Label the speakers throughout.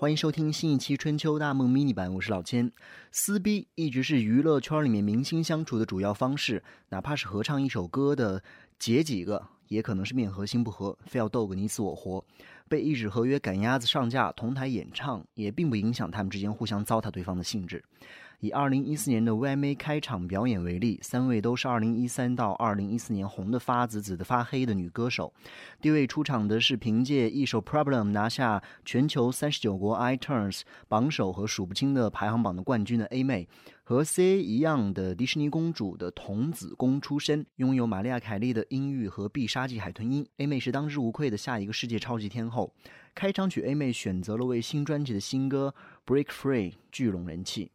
Speaker 1: 欢迎收听新一期《春秋大梦》mini 版，我是老千。撕逼一直是娱乐圈里面明星相处的主要方式，哪怕是合唱一首歌的姐几个，也可能是面和心不和，非要斗个你死我活。被一纸合约赶鸭子上架同台演唱，也并不影响他们之间互相糟蹋对方的兴致。以二零一四年的 VMA 开场表演为例，三位都是二零一三到二零一四年红的发紫、紫的发黑的女歌手。第一位出场的是凭借一首 Problem 拿下全球三十九国 iTunes 榜首和数不清的排行榜的冠军的 A 妹，和 C 一样的迪士尼公主的童子功出身，拥有玛利亚凯莉的音域和必杀技海豚音。A 妹是当之无愧的下一个世界超级天后。开场曲 A 妹选择了为新专辑的新歌 Break Free 聚拢人气。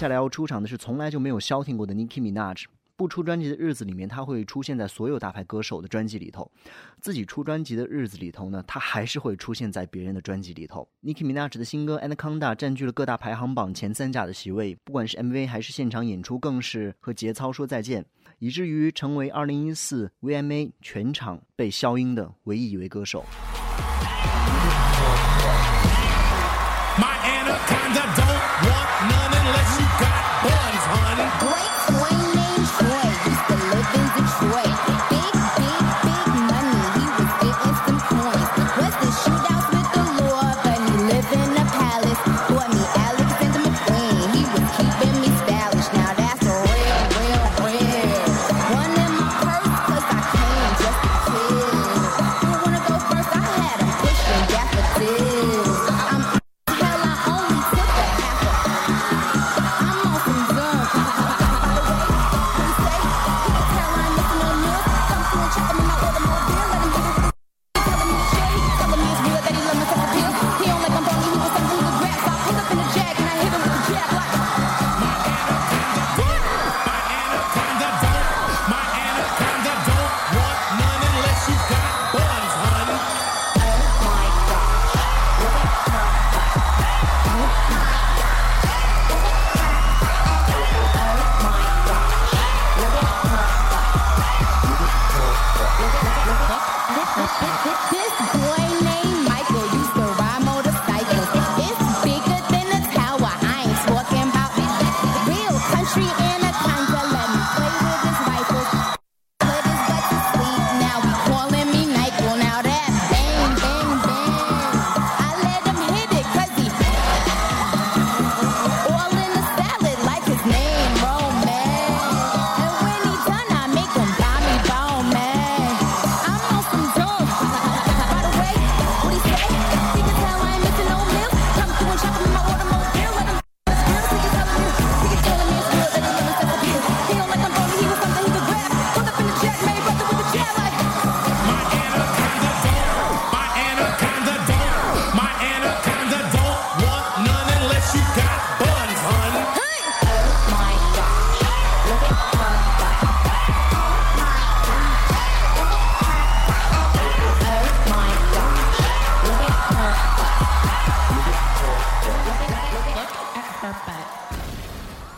Speaker 2: 接
Speaker 3: 下来要出场的是从来就没有消停过的 Nicki Minaj。不出专辑的日子里面，他会出现在所有大牌歌手的专辑里头；自己出专辑的日子里头呢，他还是会出现在别人的专辑里头。Nicki Minaj 的新歌《Anaconda》占据了各大排行榜前三甲的席位，不管是 MV 还是现场演出，更是和节操说再见，以至于成为2014 VMA 全场被消音的唯一一位歌手。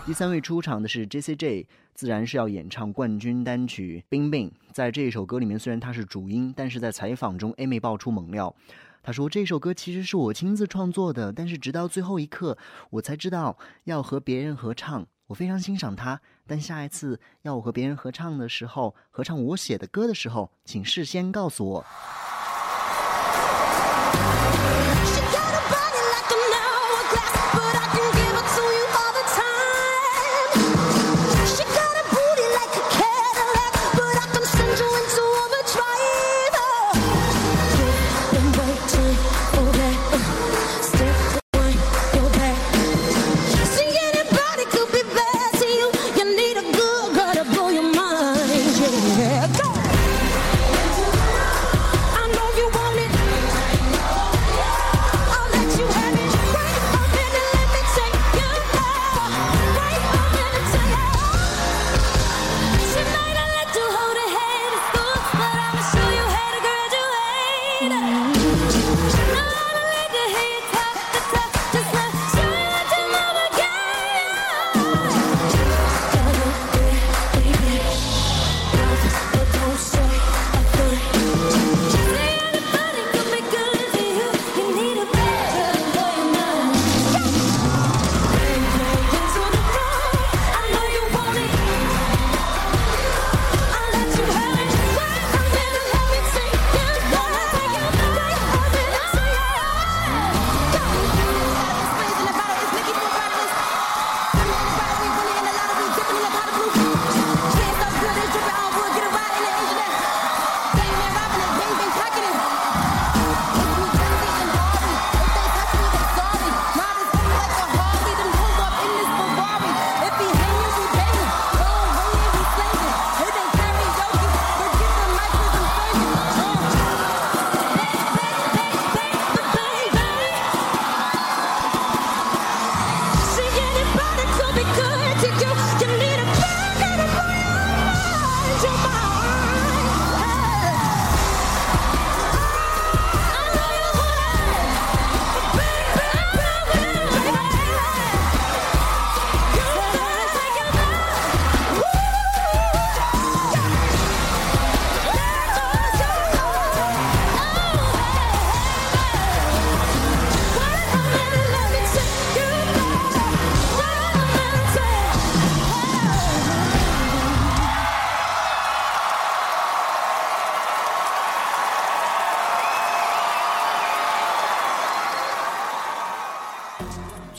Speaker 3: 第三位出场的是 J.C.J，自然是要演唱冠军单曲《冰冰》。在这首歌里面，虽然他是主音，但是在采访中，A 妹爆出猛料，她说这首歌其实是我亲自创作的，但是直到最后一刻，我才知道要和别人合唱。我非常欣赏他，但下一次要我和别人合唱的时候，合唱我写的歌的时候，请事先告诉我。
Speaker 4: Yeah,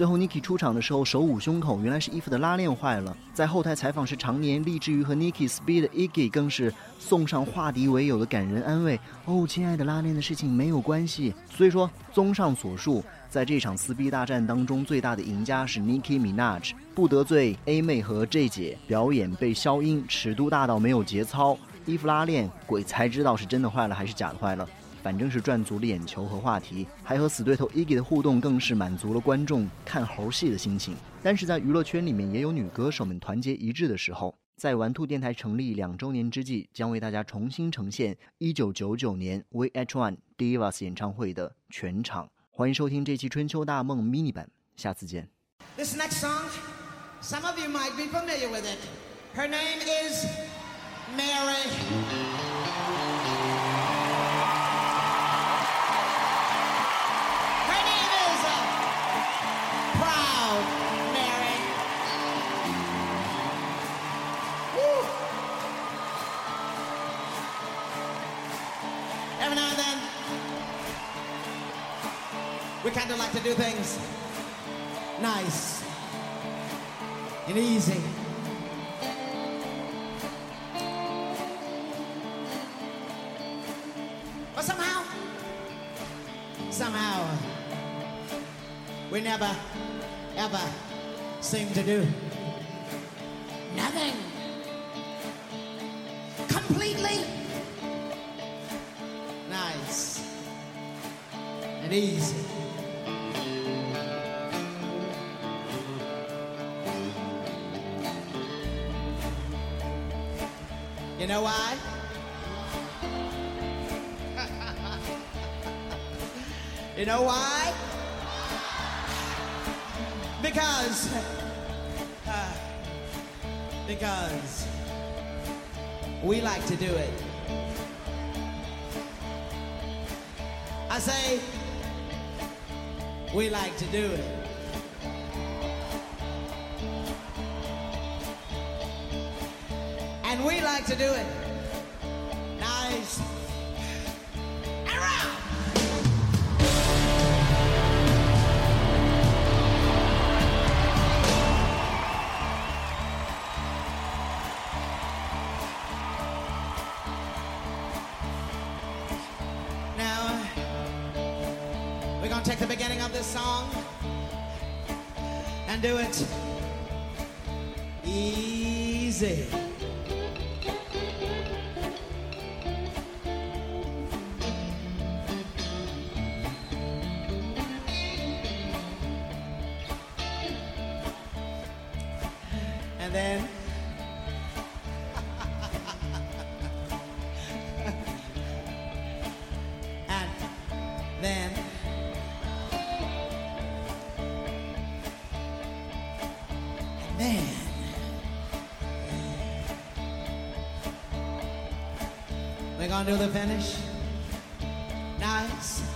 Speaker 1: 最后 Niki 出场的时候手捂胸口，原来是衣服的拉链坏了。在后台采访时，常年立志于和 Niki speed 的 Iggy 更是送上化敌为友的感人安慰：“哦，亲爱的，拉链的事情没有关系。”所以说，综上所述，在这场撕逼大战当中，最大的赢家是 Niki Minaj，不得罪 A 妹和 J 姐，表演被消音，尺度大到没有节操，衣服拉链鬼才知道是真的坏了还是假的坏了。反正是赚足了眼球和话题，还和死对头 Iggy 的互动更是满足了观众看猴戏的心情。但是在娱乐圈里面，也有女歌手们团结一致的时候。在玩兔电台成立两周年之际，将为大家重新呈现1999年 VH1 Divas 演唱会的全场。欢迎收听这期春秋大梦 mini 版，下次见。
Speaker 5: This next song, some of you might be familiar with it. Her name is Mary. Kind of like to do things nice and easy. But somehow, somehow, we never, ever seem to do nothing completely nice and easy. Know why? you know why? Because. uh, because we like to do it. I say, we like to do it. We like to do it nice and. Now, we're going to take the beginning of this song and do it easy. Then. And then. And then. We're gonna do the finish. Nice